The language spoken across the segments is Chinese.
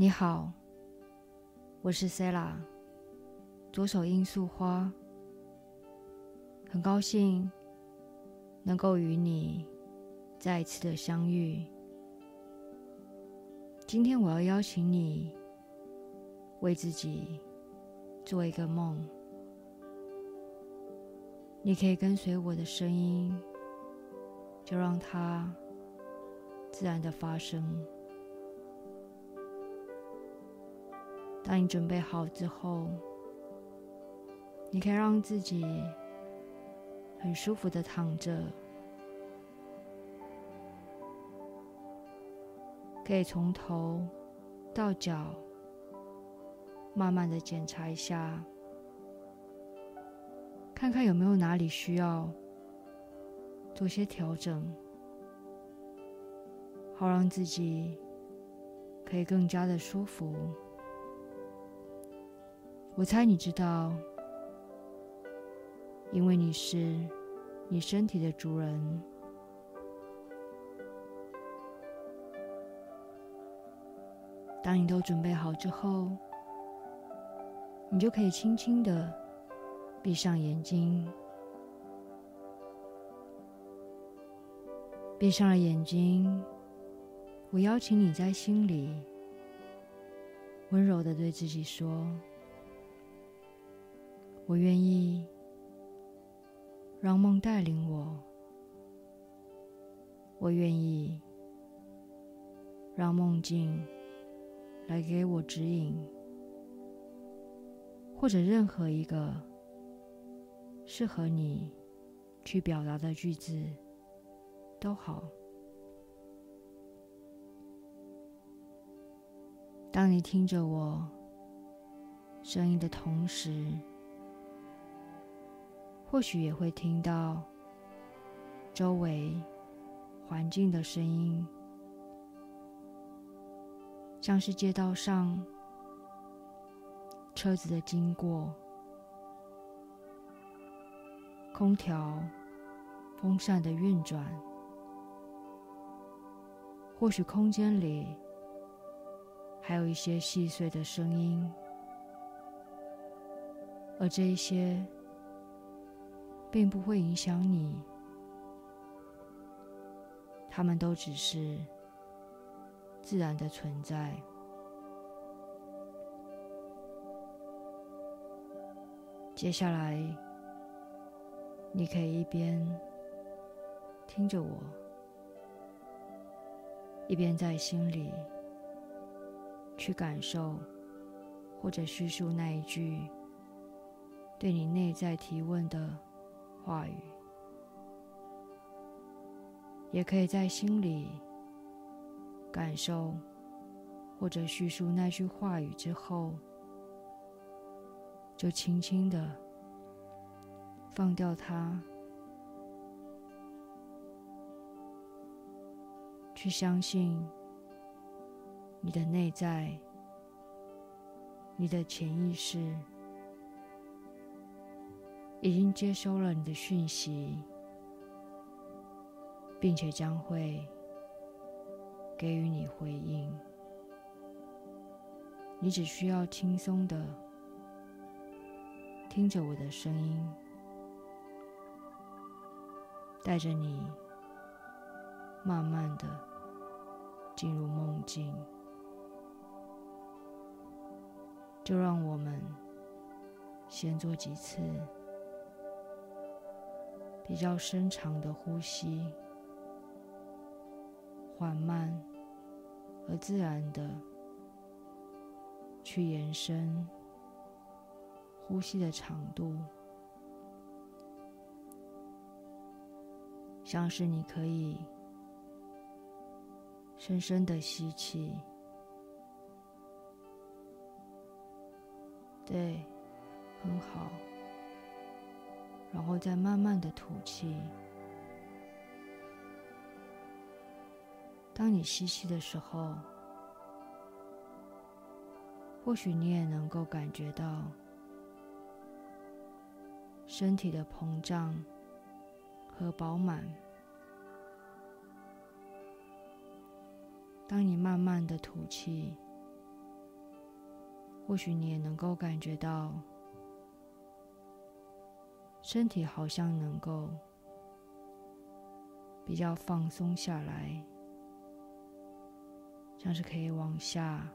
你好，我是 Sela，左手罂粟花，很高兴能够与你再一次的相遇。今天我要邀请你为自己做一个梦，你可以跟随我的声音，就让它自然的发生。当你准备好之后，你可以让自己很舒服的躺着，可以从头到脚慢慢的检查一下，看看有没有哪里需要做些调整，好让自己可以更加的舒服。我猜你知道，因为你是你身体的主人。当你都准备好之后，你就可以轻轻的闭上眼睛。闭上了眼睛，我邀请你在心里温柔的对自己说。我愿意让梦带领我，我愿意让梦境来给我指引，或者任何一个适合你去表达的句子都好。当你听着我声音的同时，或许也会听到周围环境的声音，像是街道上车子的经过、空调、风扇的运转，或许空间里还有一些细碎的声音，而这一些。并不会影响你，他们都只是自然的存在。接下来，你可以一边听着我，一边在心里去感受或者叙述那一句对你内在提问的。话语，也可以在心里感受或者叙述那句话语之后，就轻轻的放掉它，去相信你的内在，你的潜意识。已经接收了你的讯息，并且将会给予你回应。你只需要轻松的听着我的声音，带着你慢慢的进入梦境。就让我们先做几次。比较深长的呼吸，缓慢而自然的去延伸呼吸的长度，像是你可以深深的吸气，对，很好。然后再慢慢的吐气。当你吸气的时候，或许你也能够感觉到身体的膨胀和饱满。当你慢慢的吐气，或许你也能够感觉到，身体好像能够比较放松下来，像是可以往下、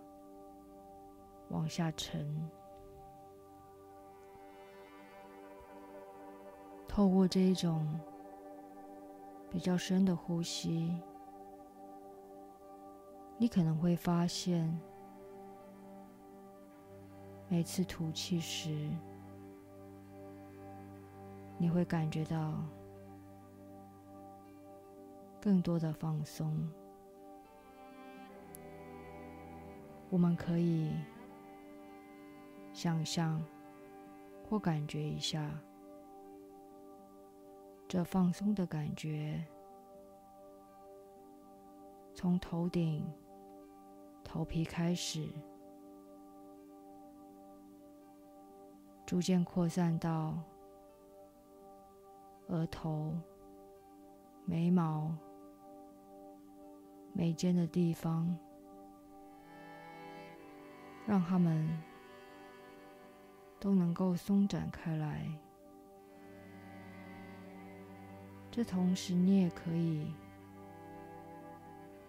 往下沉。透过这一种比较深的呼吸，你可能会发现，每次吐气时，你会感觉到更多的放松。我们可以想象或感觉一下。这放松的感觉，从头顶、头皮开始，逐渐扩散到额头、眉毛、眉间的地方，让它们都能够松展开来。这同时，你也可以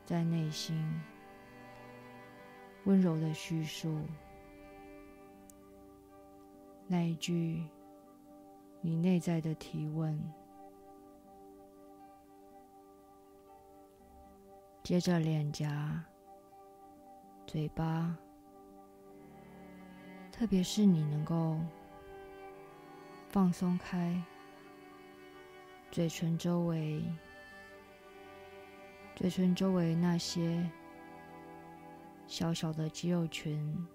在内心温柔的叙述那一句你内在的提问。接着，脸颊、嘴巴，特别是你能够放松开。嘴唇周围，嘴唇周围那些小小的肌肉群，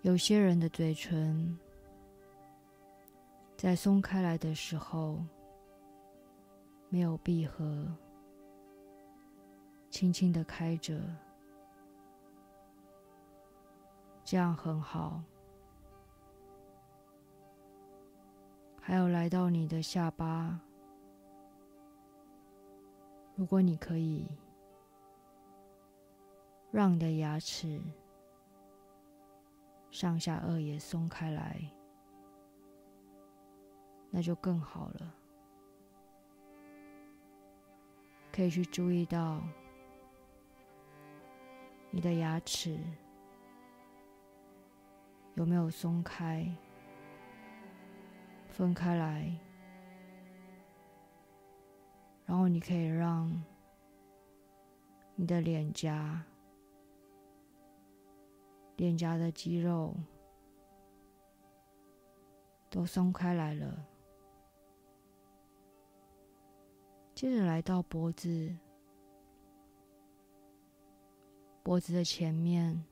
有些人的嘴唇在松开来的时候没有闭合，轻轻的开着，这样很好。还有来到你的下巴，如果你可以让你的牙齿上下颚也松开来，那就更好了。可以去注意到你的牙齿有没有松开。分开来，然后你可以让你的脸颊、脸颊的肌肉都松开来了。接着来到脖子，脖子的前面、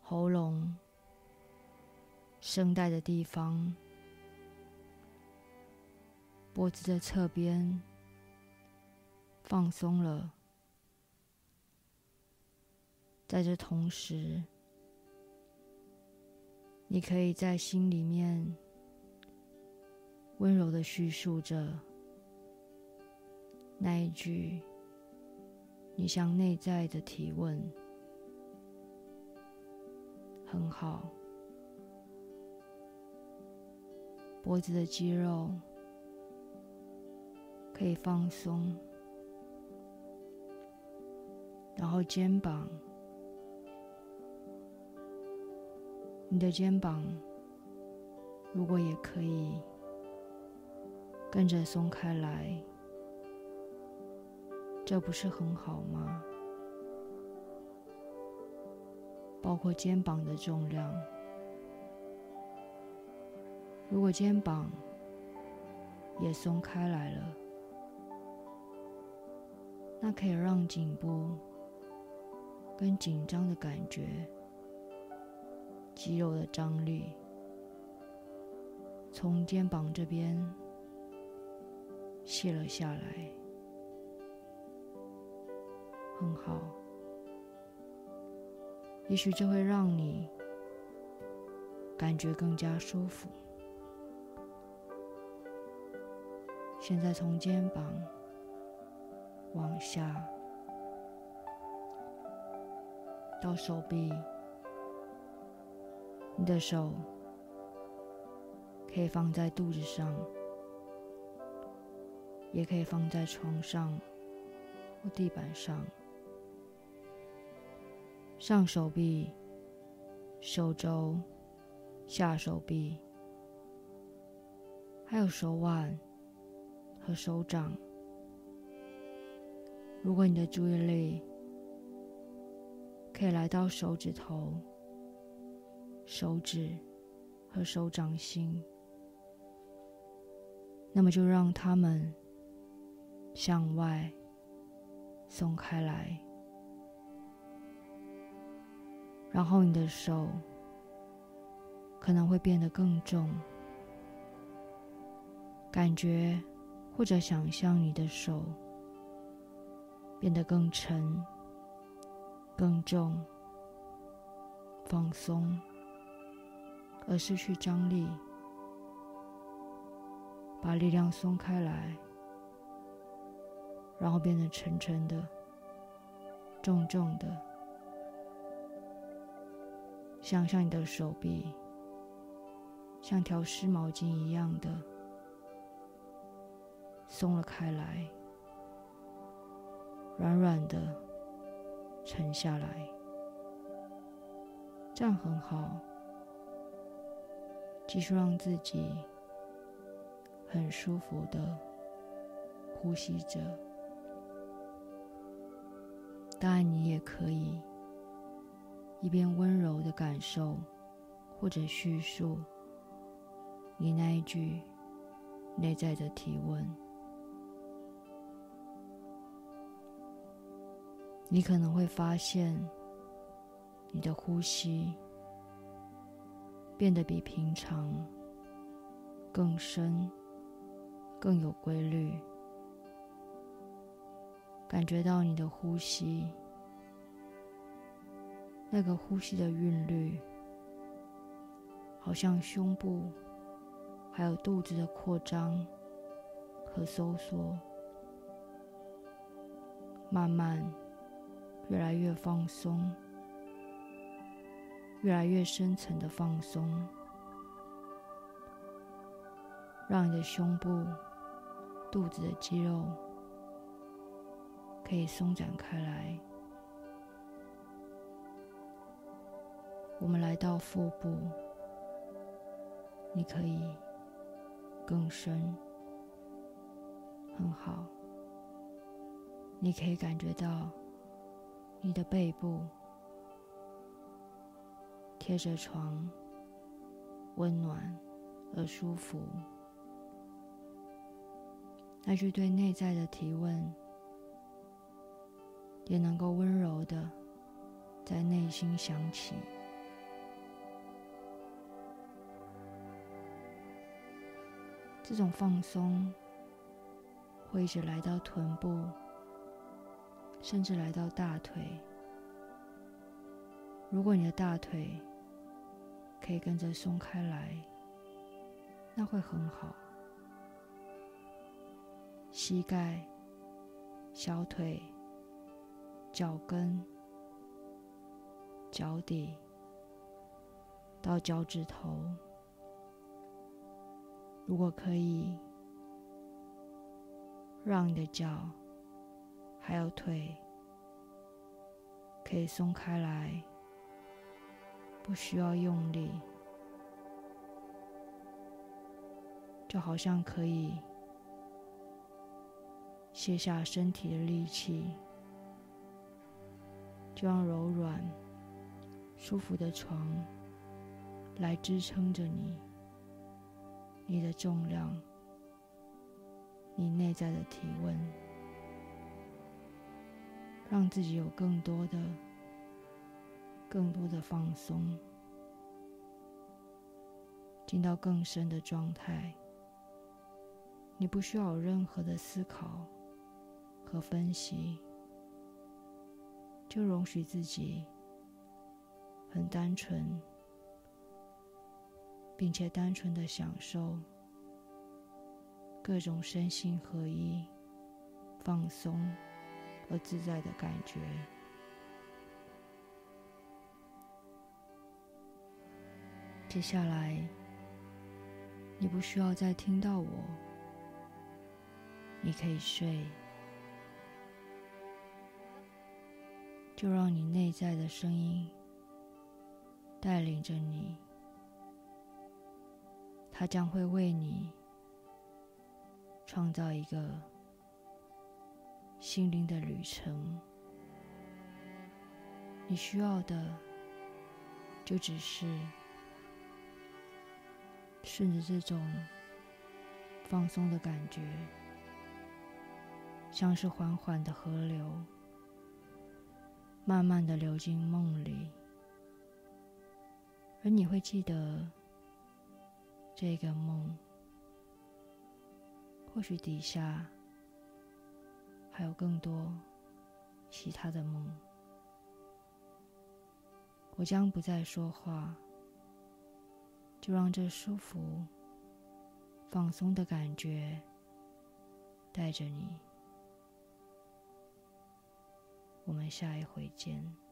喉咙。声带的地方，脖子的侧边放松了。在这同时，你可以在心里面温柔的叙述着那一句你向内在的提问，很好。脖子的肌肉可以放松，然后肩膀，你的肩膀如果也可以跟着松开来，这不是很好吗？包括肩膀的重量。如果肩膀也松开来了，那可以让颈部跟紧张的感觉、肌肉的张力从肩膀这边卸了下来，更好。也许这会让你感觉更加舒服。现在从肩膀往下，到手臂，你的手可以放在肚子上，也可以放在床上或地板上。上手臂、手肘、下手臂，还有手腕和手掌。如果你的注意力可以来到手指头、手指和手掌心，那么就让它们向外松开来。然后你的手可能会变得更重，感觉或者想象你的手变得更沉、更重、放松，而失去张力，把力量松开来，然后变得沉沉的、重重的。想象你的手臂像条湿毛巾一样的松了开来，软软的沉下来，这样很好。继续让自己很舒服的呼吸着，当然你也可以。一边温柔的感受，或者叙述你那一句内在的提问，你可能会发现你的呼吸变得比平常更深、更有规律，感觉到你的呼吸。那个呼吸的韵律，好像胸部还有肚子的扩张和收缩，慢慢越来越放松，越来越深层的放松，让你的胸部、肚子的肌肉可以松展开来。我们来到腹部，你可以更深，很好。你可以感觉到你的背部贴着床，温暖而舒服。那句对内在的提问，也能够温柔的在内心响起。这种放松会一直来到臀部，甚至来到大腿。如果你的大腿可以跟着松开来，那会很好。膝盖、小腿、脚跟、脚底到脚趾头。如果可以，让你的脚还有腿可以松开来，不需要用力，就好像可以卸下身体的力气，就让柔软、舒服的床来支撑着你。你的重量，你内在的体温，让自己有更多的、更多的放松，进到更深的状态。你不需要有任何的思考和分析，就容许自己很单纯。并且单纯的享受各种身心合一放松和自在的感觉。接下来你不需要再听到我你可以睡。就让你内在的声音带领着你它将会为你创造一个心灵的旅程。你需要的，就只是。顺着这种放松的感觉，像是缓缓的河流，慢慢的流进梦里，而你会记得这个梦，或许底下还有更多其他的梦。我将不再说话。就让这舒服、放松的感觉带着你。我们下一回见。